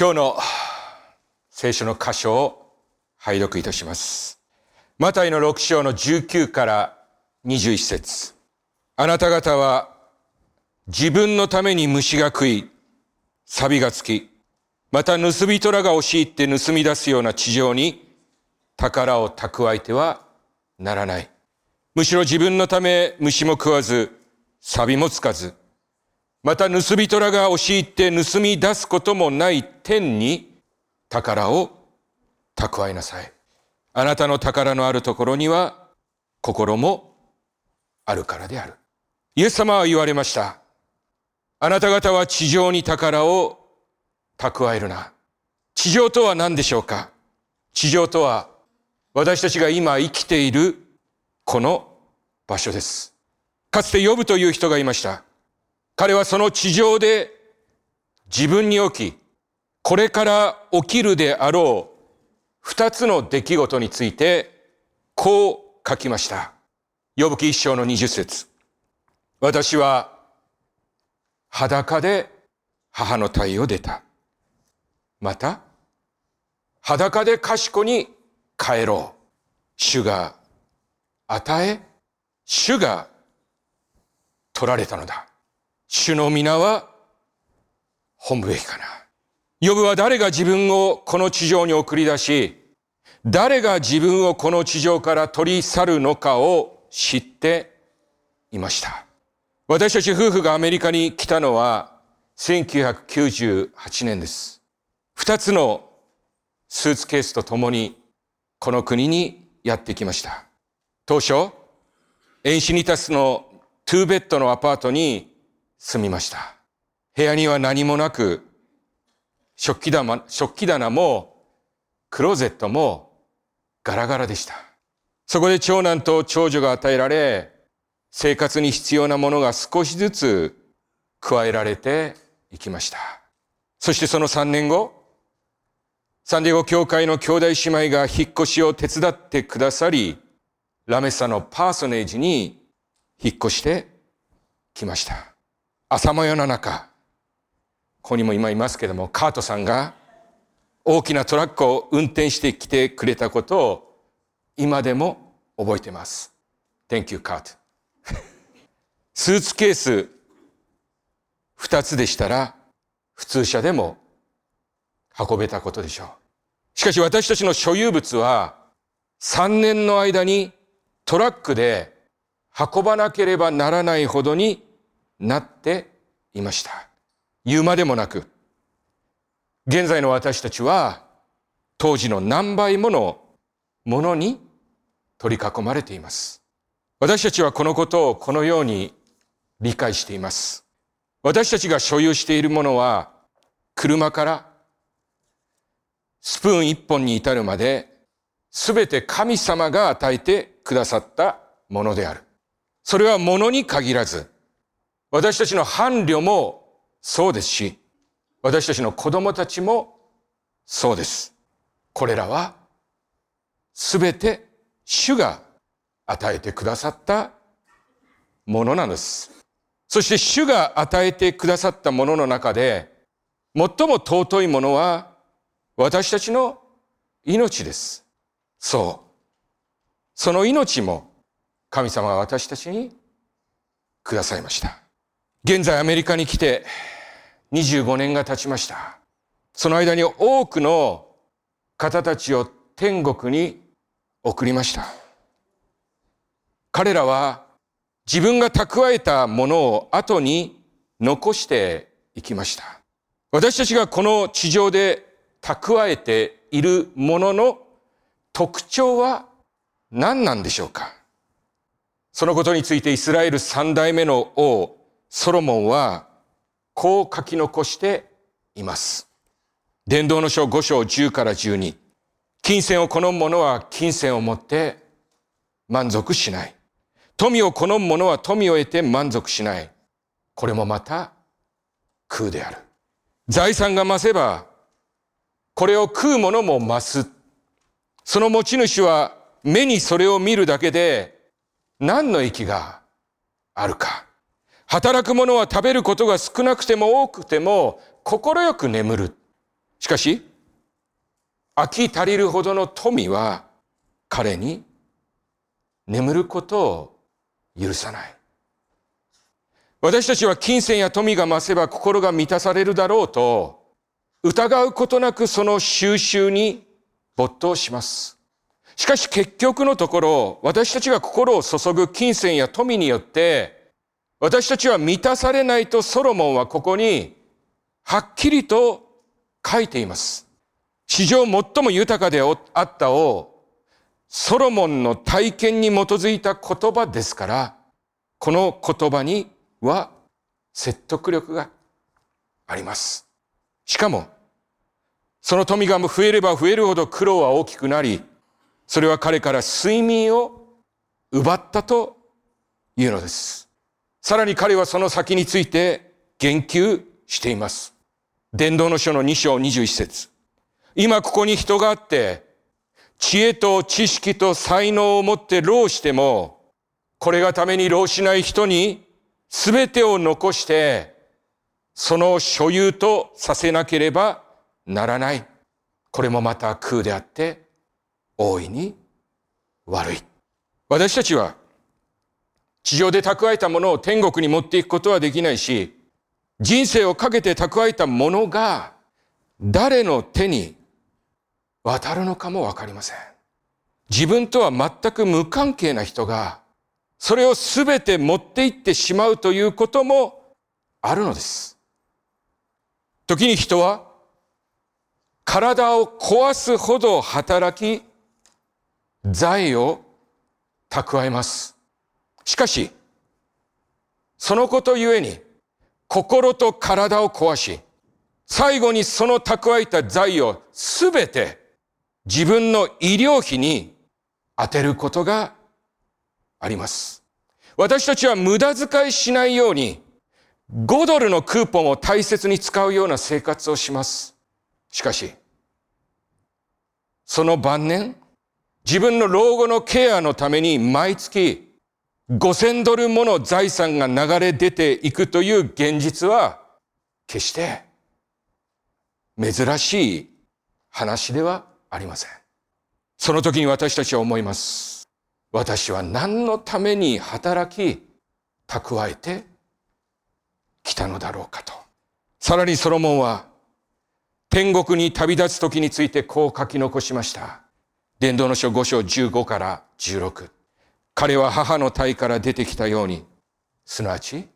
今日の聖書の箇所を拝読いたします。マタイの6章の19から21節あなた方は自分のために虫が食い、錆がつき、また盗人らが押し入って盗み出すような地上に宝を蓄えてはならない。むしろ自分のため虫も食わず、錆もつかず、また盗人らが押し入って盗み出すこともない天に宝を蓄えなさい。あなたの宝のあるところには心もあるからである。イエス様は言われました。あなた方は地上に宝を蓄えるな。地上とは何でしょうか？地上とは私たちが今生きているこの場所です。かつて呼ぶという人がいました。彼はその地上で自分に起き、これから起きるであろう二つの出来事についてこう書きました。呼ぶ記一章の二十節私は裸で母の体を出た。また、裸で賢に帰ろう。主が与え、主が取られたのだ。主の皆は本部べきかな。呼ぶは誰が自分をこの地上に送り出し、誰が自分をこの地上から取り去るのかを知っていました。私たち夫婦がアメリカに来たのは1998年です。二つのスーツケースとともにこの国にやってきました。当初、エンシニタスの2ベッドのアパートに住みました。部屋には何もなく、食器棚食器棚もクローゼットもガラガラでした。そこで長男と長女が与えられ、生活に必要なものが少しずつ加えられていきました。そしてその3年後、サンディエゴ教会の兄弟姉妹が引っ越しを手伝ってくださり、ラメッサのパーソネージに引っ越してきました。朝も夜の中、ここにも今いますけども、カートさんが大きなトラックを運転してきてくれたことを今でも覚えてます。Thank you, カート。スーツケース二つでしたら普通車でも運べたことでしょう。しかし私たちの所有物は3年の間にトラックで運ばなければならないほどになっていました。言うまでもなく、現在の私たちは当時の何倍ものものに取り囲まれています。私たちはこのことをこのように理解しています。私たちが所有しているものは車からスプーン一本に至るまで全て神様が与えてくださったものである。それは物に限らず、私たちの伴侶もそうですし、私たちの子供たちもそうです。これらは全て主が与えてくださったものなんです。そして主が与えてくださったものの中で、最も尊いものは私たちの命です。そう。その命も神様が私たちにくださいました。現在アメリカに来て25年が経ちました。その間に多くの方たちを天国に送りました。彼らは自分が蓄えたものを後に残していきました。私たちがこの地上で蓄えているものの特徴は何なんでしょうかそのことについてイスラエル三代目の王ソロモンはこう書き残しています。伝道の書5章10から12。金銭を好む者は金銭を持って満足しない。富を好む者は富を得て満足しない。これもまた空である。財産が増せば、これを食う者も増す。その持ち主は目にそれを見るだけで何の益があるか。働く者は食べることが少なくても多くても心よく眠る。しかし、飽き足りるほどの富は彼に眠ることを許さない。私たちは金銭や富が増せば心が満たされるだろうと疑うことなくその収集に没頭します。しかし結局のところ、私たちが心を注ぐ金銭や富によって、私たちは満たされないとソロモンはここにはっきりと書いています。史上最も豊かであったを、ソロモンの体験に基づいた言葉ですから、この言葉には説得力があります。しかも、その富が増えれば増えるほど苦労は大きくなり、それは彼から睡眠を奪ったというのです。さらに彼はその先について言及しています。伝道の書の2章21節今ここに人があって、知恵と知識と才能を持って労しても、これがために労しない人に全てを残して、その所有とさせなければならない。これもまた空であって、大いに悪い。私たちは、地上で蓄えたものを天国に持っていくことはできないし、人生をかけて蓄えたものが誰の手に渡るのかもわかりません。自分とは全く無関係な人がそれをすべて持っていってしまうということもあるのです。時に人は体を壊すほど働き、財を蓄えます。しかし、そのことゆえに心と体を壊し、最後にその蓄えた財をすべて自分の医療費に当てることがあります。私たちは無駄遣いしないように、5ドルのクーポンを大切に使うような生活をします。しかし、その晩年、自分の老後のケアのために毎月5000ドルもの財産が流れ出ていくという現実は、決して珍しい話ではありません。その時に私たちは思います。私は何のために働き、蓄えてきたのだろうかと。さらにソロモンは、天国に旅立つ時についてこう書き残しました。伝道の書5章15から16。彼は母の体から出てきたように、すなわち、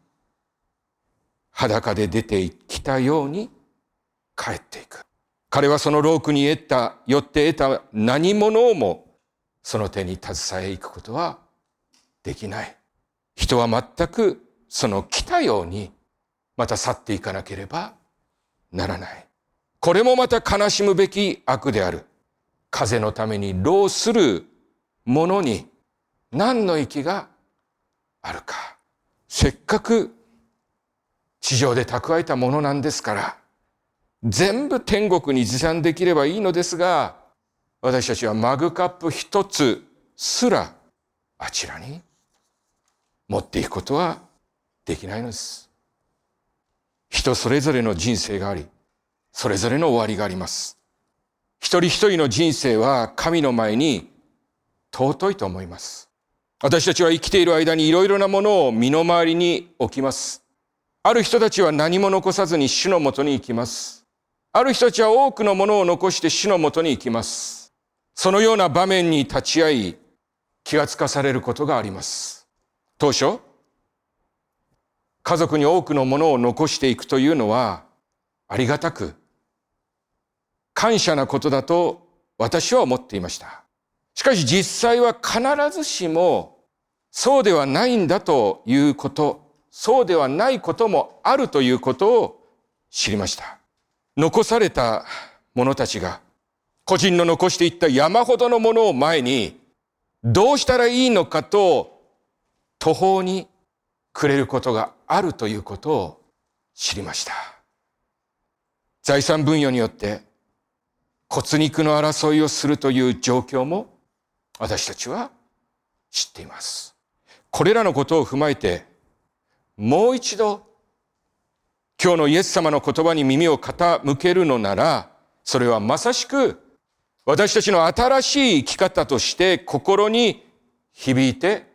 裸で出てきたように帰っていく。彼はそのロークに得た、よって得た何者をもその手に携えいくことはできない。人は全くその来たようにまた去っていかなければならない。これもまた悲しむべき悪である。風のために労する者に何の息があるか。せっかく地上で蓄えたものなんですから、全部天国に持参できればいいのですが、私たちはマグカップ一つすらあちらに持っていくことはできないのです。人それぞれの人生があり、それぞれの終わりがあります。一人一人の人生は神の前に尊いと思います。私たちは生きている間にいろいろなものを身の回りに置きます。ある人たちは何も残さずに主のもとに行きます。ある人たちは多くのものを残して主のもとに行きます。そのような場面に立ち会い、気がつかされることがあります。当初、家族に多くのものを残していくというのは、ありがたく、感謝なことだと私は思っていました。しかし実際は必ずしもそうではないんだということ、そうではないこともあるということを知りました。残された者たちが個人の残していった山ほどのものを前に、どうしたらいいのかと途方にくれることがあるということを知りました。財産分与によって骨肉の争いをするという状況も私たちは知っています。これらのことを踏まえて、もう一度今日のイエス様の言葉に耳を傾けるのなら、それはまさしく私たちの新しい生き方として心に響いて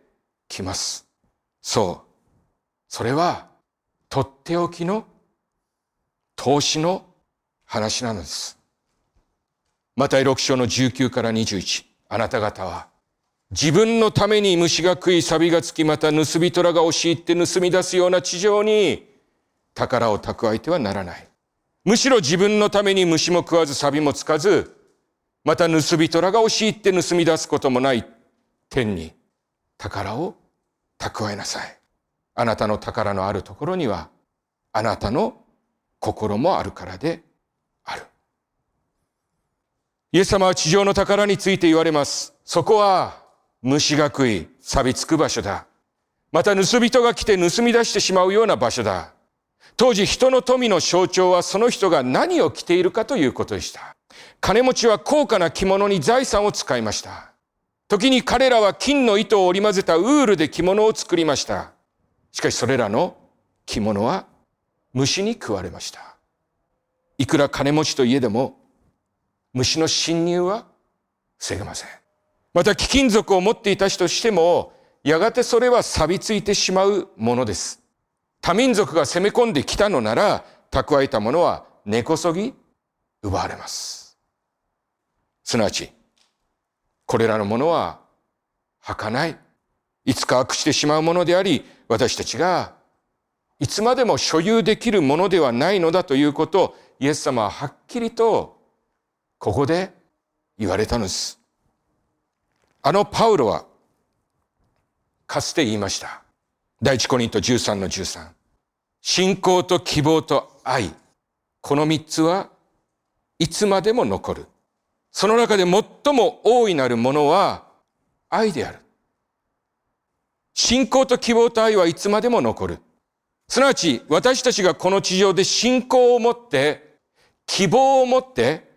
きます。そう。それはとっておきの投資の話なのです。また6章の19から21。あなた方は自分のために虫が食い錆がつきまた盗人らが押し入って盗み出すような地上に宝を蓄えてはならない。むしろ自分のために虫も食わず錆もつかず、また盗人らが押し入って盗み出すこともない天に宝を蓄えなさい。あなたの宝のあるところには、あなたの心もあるからである。イエス様は地上の宝について言われます。そこは虫が食い、錆びつく場所だ。また盗人が来て盗み出してしまうような場所だ。当時人の富の象徴はその人が何を着ているかということでした。金持ちは高価な着物に財産を使いました。時に彼らは金の糸を織り交ぜたウールで着物を作りました。しかしそれらの着物は虫に食われました。いくら金持ちといえども虫の侵入は防げません。また貴金属を持っていた人としてもやがてそれは錆びついてしまうものです。多民族が攻め込んできたのなら、蓄えたものは根こそぎ奪われます。すなわち、これらのものは儚い。いつか悪してしまうものであり、私たちがいつまでも所有できるものではないのだということをイエス様ははっきりとここで言われたのです。あのパウロはかつて言いました。第一コリント13の13。信仰と希望と愛。この三つはいつまでも残る。その中で最も大いなるものは愛である。信仰と希望と愛はいつまでも残る。すなわち私たちがこの地上で信仰を持って、希望を持って、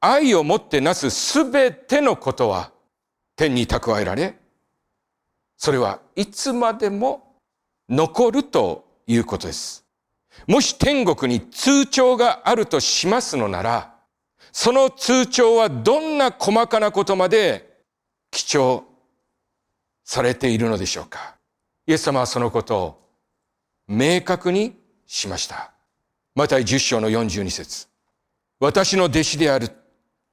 愛を持ってなすすべてのことは天に蓄えられ、それはいつまでも残るということです。もし天国に通帳があるとしますのなら、その通帳はどんな細かなことまで記帳されているのでしょうか。イエス様はそのことを明確にしました。また10章の42節私の弟子である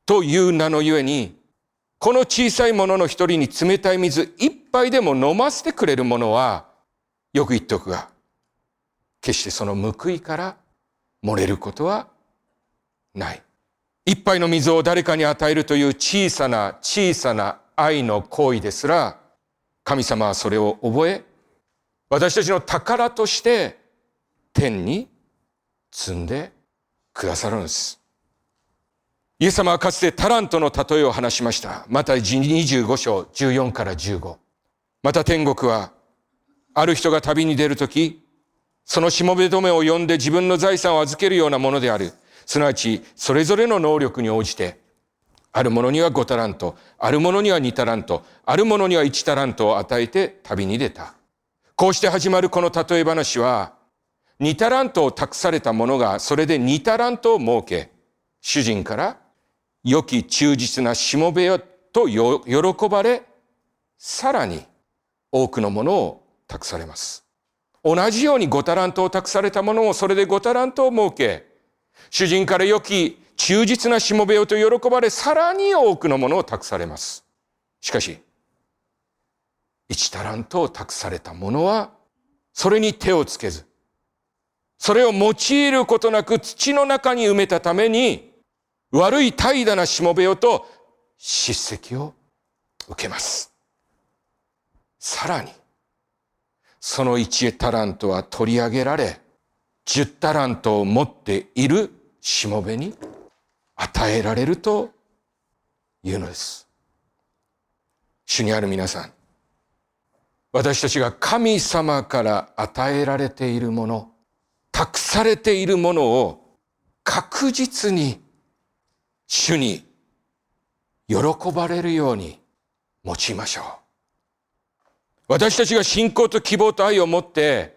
という名のゆえに、この小さいものの一人に冷たい水一杯でも飲ませてくれるものは、よく言っておくが、決してその報いから漏れることはない。一杯の水を誰かに与えるという小さな小さな愛の行為ですら、神様はそれを覚え、私たちの宝として天に積んでくださるんです。イエス様はかつてタラントの例えを話しました。また25章14から15。また天国は、ある人が旅に出るとき、そのしもべ止めを呼んで自分の財産を預けるようなものである。すなわち、それぞれの能力に応じて、ある者には5タラント、ある者には2タラント、ある者には1タラントを与えて旅に出た。こうして始まるこの例え話は、2タラントを託された者がそれで2タラントを設け、主人から良き忠実なしもべよと喜ばれ、さらに多くのものを託されます。同じようにごタラントを託されたものをそれでごタラントを設け、主人から良き忠実なしもべよと喜ばれ、さらに多くのものを託されます。しかし、一タラントを託されたものは、それに手をつけず、それを用いることなく土の中に埋めたために、悪い怠惰なしもべよと叱責を受けます。さらに、その一タラントは取り上げられ、十タラントを持っているしもべに与えられるというのです。主にある皆さん、私たちが神様から与えられているもの、託されているものを確実に主に喜ばれるように用いましょう。私たちが信仰と希望と愛を持って、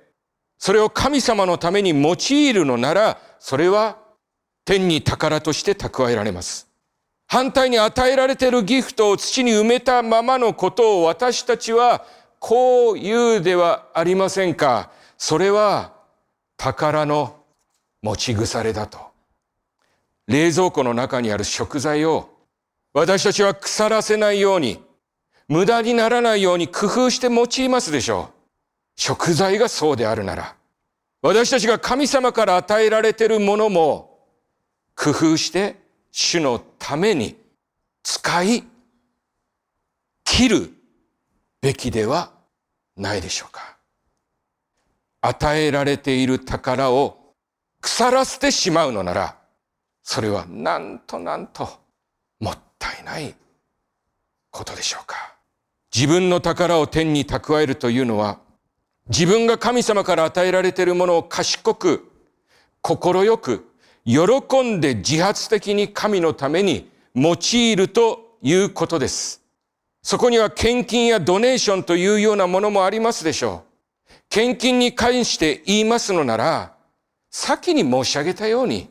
それを神様のために用いるのなら、それは天に宝として蓄えられます。反対に与えられているギフトを土に埋めたままのことを私たちはこう言うではありませんか。それは宝の持ち腐れだと。冷蔵庫の中にある食材を私たちは腐らせないように、無駄にならないように工夫して用いますでしょう。食材がそうであるなら、私たちが神様から与えられているものも工夫して主のために使い切るべきではないでしょうか。与えられている宝を腐らせてしまうのなら、それはなんとなんともったいないことでしょうか。自分の宝を天に蓄えるというのは、自分が神様から与えられているものを賢く、心よく、喜んで自発的に神のために用いるということです。そこには献金やドネーションというようなものもありますでしょう。献金に関して言いますのなら、先に申し上げたように、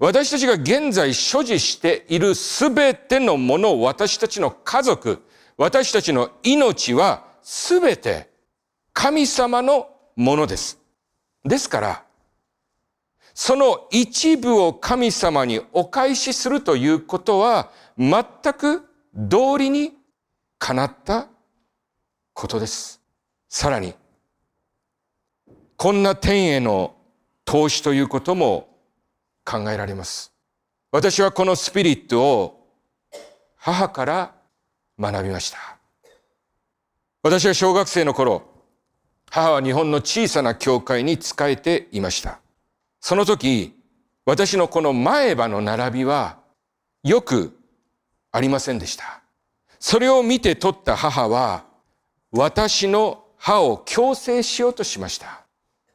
私たちが現在所持しているすべてのもの私たちの家族、私たちの命はすべて神様のものです。ですから、その一部を神様にお返しするということは全く道理にかなったことです。さらに、こんな天への投資ということも考えられます。私はこのスピリットを母から学びました。私は小学生の頃、母は日本の小さな教会に仕えていました。その時、私のこの前歯の並びはよくありませんでした。それを見て取った母は、私の歯を矯正しようとしました。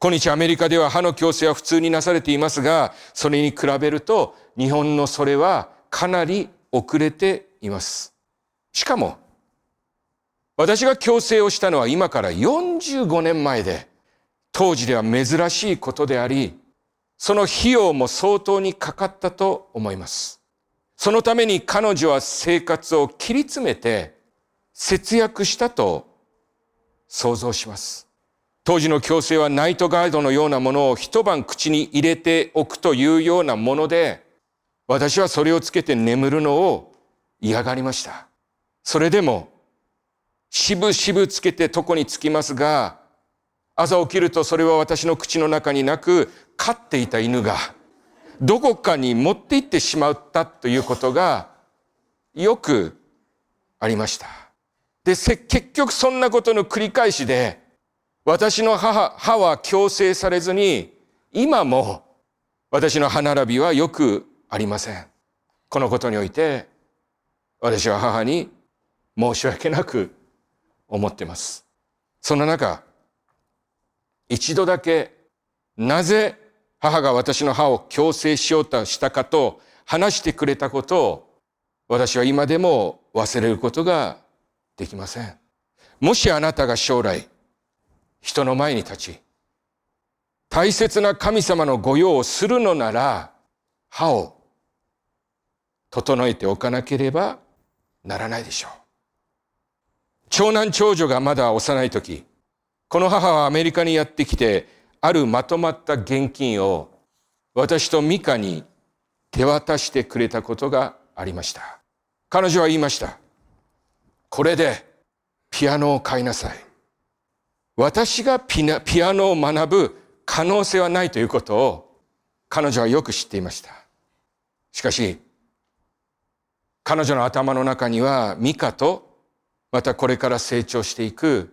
今日アメリカでは歯の矯正は普通になされていますが、それに比べると日本のそれはかなり遅れています。しかも、私が矯正をしたのは今から45年前で、当時では珍しいことであり、その費用も相当にかかったと思います。そのために彼女は生活を切り詰めて節約したと想像します。当時の強制はナイトガイドのようなものを一晩口に入れておくというようなもので、私はそれをつけて眠るのを嫌がりました。それでも、しぶしぶつけて床につきますが、朝起きるとそれは私の口の中になく、飼っていた犬がどこかに持って行ってしまったということがよくありました。で、結局そんなことの繰り返しで、私の母、歯は強制されずに、今も私の歯並びはよくありません。このことにおいて、私は母に申し訳なく思っています。その中、一度だけ、なぜ母が私の歯を矯正しようとしたかと話してくれたことを私は今でも忘れることができません。もしあなたが将来人の前に立ち大切な神様の御用をするのなら歯を整えておかなければならないでしょう。長男長女がまだ幼い時、この母はアメリカにやってきてあるまとまった現金を私とミカに手渡してくれたことがありました。彼女は言いました。これでピアノを買いなさい。私がピアノを学ぶ可能性はないということを彼女はよく知っていました。しかし、彼女の頭の中にはミカとまたこれから成長していく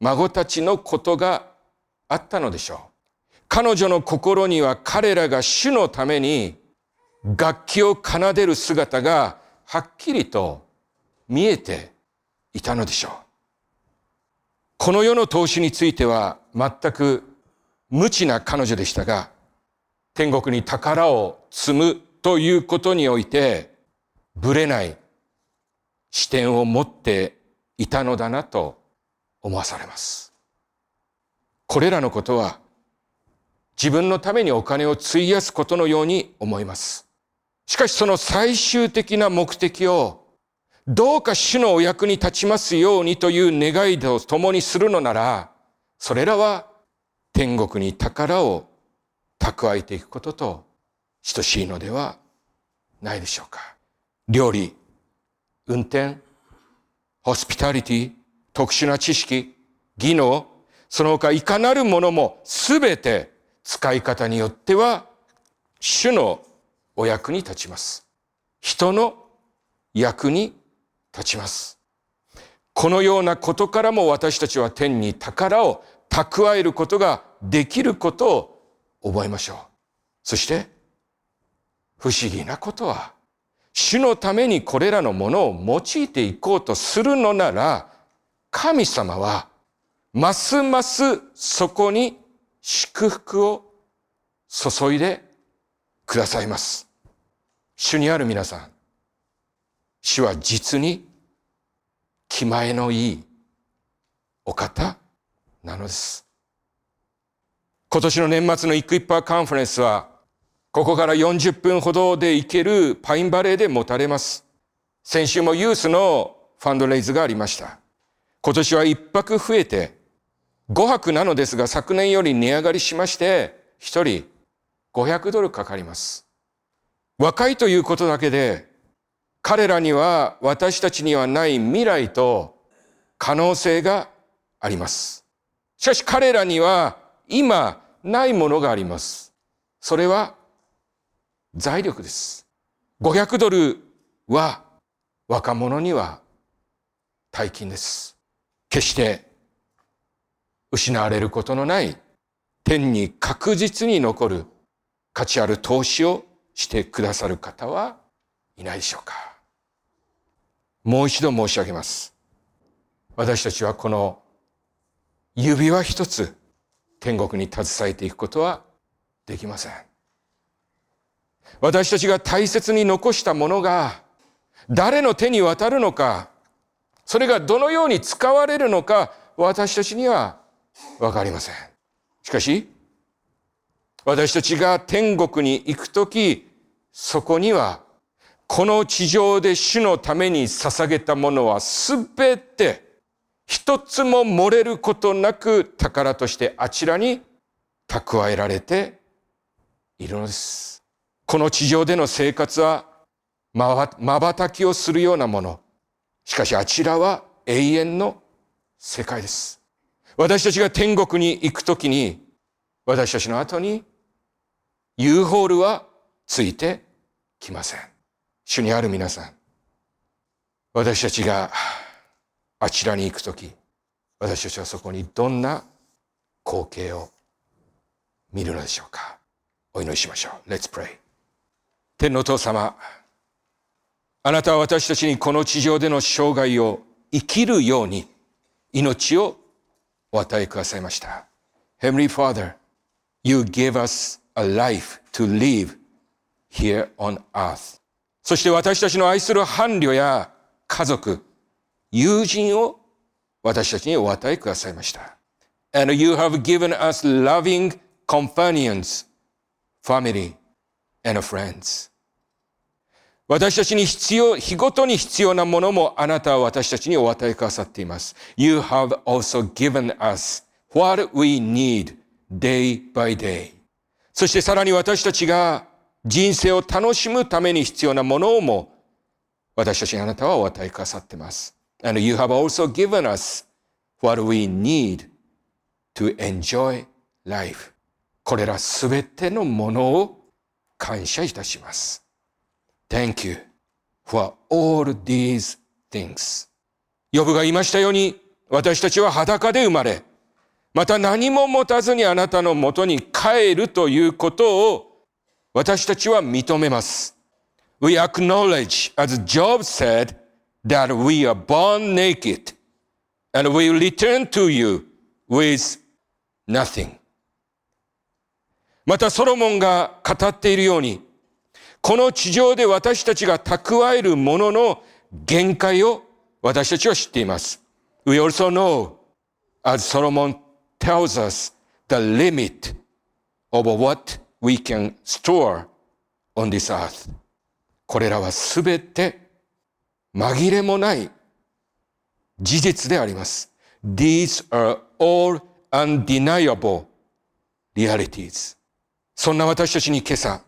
孫たちのことがあったのでしょう。彼女の心には彼らが主のために楽器を奏でる姿がはっきりと見えていたのでしょう。この世の投資については全く無知な彼女でしたが、天国に宝を積むということにおいて、ぶれない視点を持っていたのだなと思わされます。これらのことは自分のためにお金を費やすことのように思います。しかしその最終的な目的をどうか主のお役に立ちますようにという願いと共にするのなら、それらは天国に宝を蓄えていくことと等しいのではないでしょうか。料理、運転、ホスピタリティ、特殊な知識、技能、その他いかなるものもすべて使い方によっては主のお役に立ちます。人の役に立ちます。このようなことからも私たちは天に宝を蓄えることができることを覚えましょう。そして不思議なことは主のためにこれらのものを用いていこうとするのなら神様はますますそこに祝福を注いでくださいます。主にある皆さん、主は実に気前のいいお方なのです。今年の年末のイクイッパーカンファレンスは、ここから40分ほどで行けるパインバレーで持たれます。先週もユースのファンドレイズがありました。今年は一泊増えて5泊なのですが昨年より値上がりしまして一人500ドルかかります。若いということだけで彼らには私たちにはない未来と可能性があります。しかし彼らには今ないものがあります。それは財力です。500ドルは若者には大金です。決して失われることのない天に確実に残る価値ある投資をしてくださる方はいないでしょうかもう一度申し上げます。私たちはこの指輪一つ天国に携えていくことはできません。私たちが大切に残したものが誰の手に渡るのか、それがどのように使われるのか、私たちにはわかりません。しかし、私たちが天国に行くとき、そこには、この地上で主のために捧げたものはすべて一つも漏れることなく宝としてあちらに蓄えられているのです。この地上での生活は瞬きをするようなもの。しかしあちらは永遠の世界です。私たちが天国に行くときに、私たちの後に U ホールはついてきません。主にある皆さん、私たちがあちらに行くとき、私たちはそこにどんな光景を見るのでしょうか。お祈りしましょう。Let's pray. 天の父様、あなたは私たちにこの地上での生涯を生きるように命をお与えくださいました。Heavenly Father, you give us a life to live here on earth. そして私たちの愛する伴侶や家族、友人を私たちにお与えくださいました。And you have given us loving companions, family, and friends. 私たちに必要、日ごとに必要なものもあなたは私たちにお与えくださっています。You have also given us what we need day by day. そしてさらに私たちが人生を楽しむために必要なものをも私たちにあなたはお与えくださってます。And you have also given us what we need to enjoy life. これらすべてのものを感謝いたします。Thank you for all these things. ヨブが言いましたように、私たちは裸で生まれ、また何も持たずにあなたのもとに帰るということを私たちは認めます。We acknowledge, as Job said, that we are born naked and we return to you with nothing. またソロモンが語っているように、この地上で私たちが蓄えるものの限界を私たちは知っています。We also know, as Solomon tells us, the limit of what we can store on this earth. これらはすべて紛れもない事実であります。These are all undeniable realities. そんな私たちに今朝、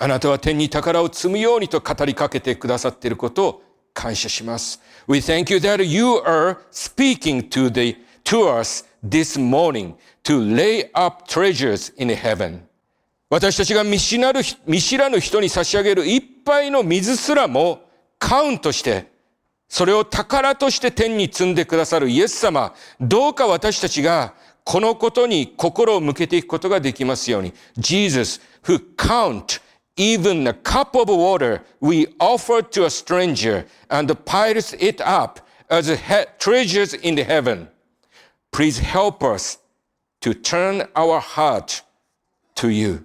あなたは天に宝を積むようにと語りかけてくださっていることを感謝します。We thank you that you are speaking to the, to us this morning to lay up treasures in heaven. 私たちが見知らぬ見知らぬ人に差し上げる一杯の水すらもカウントして、それを宝として天に積んでくださるイエス様、どうか私たちがこのことに心を向けていくことができますように。Jesus, who count even a cup of water we offer to a stranger and piles it up as treasures in the heaven. Please help us to turn our heart to you.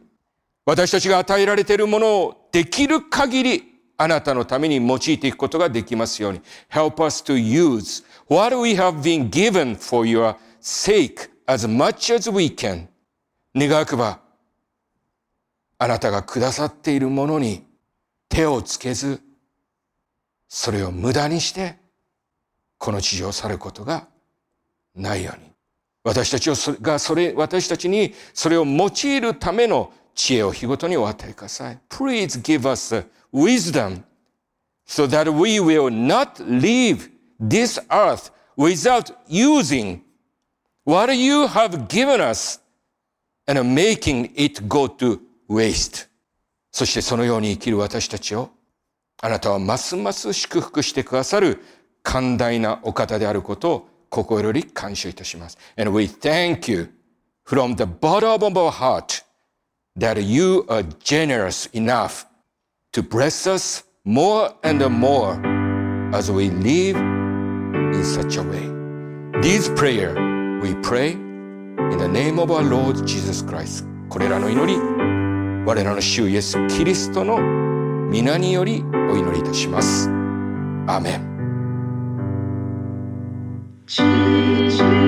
私たちが与えられているものをできる限りあなたのために用いていくことができますように。Help us to use what we have been given for your sake as much as we can. 願わくば、あなたがくださっているものに手をつけず、それを無駄にして、この地上を去ることがないように。私たちがそれ、私たちにそれを用いるための知恵を日ごとにお与えください。Please give us wisdom so that we will not leave this earth without using what you have given us and making it go to waste. そしてそのように生きる私たちをあなたはますます祝福してくださる寛大なお方であることを心より感謝いたします。And we thank you from the bottom of our heart that you are generous enough to bless us more and more as we live in such a way. This prayer we pray in the name of our Lord Jesus Christ. これらの祈り、我らの主イエス・キリストの皆によりお祈りいたします。アーメン。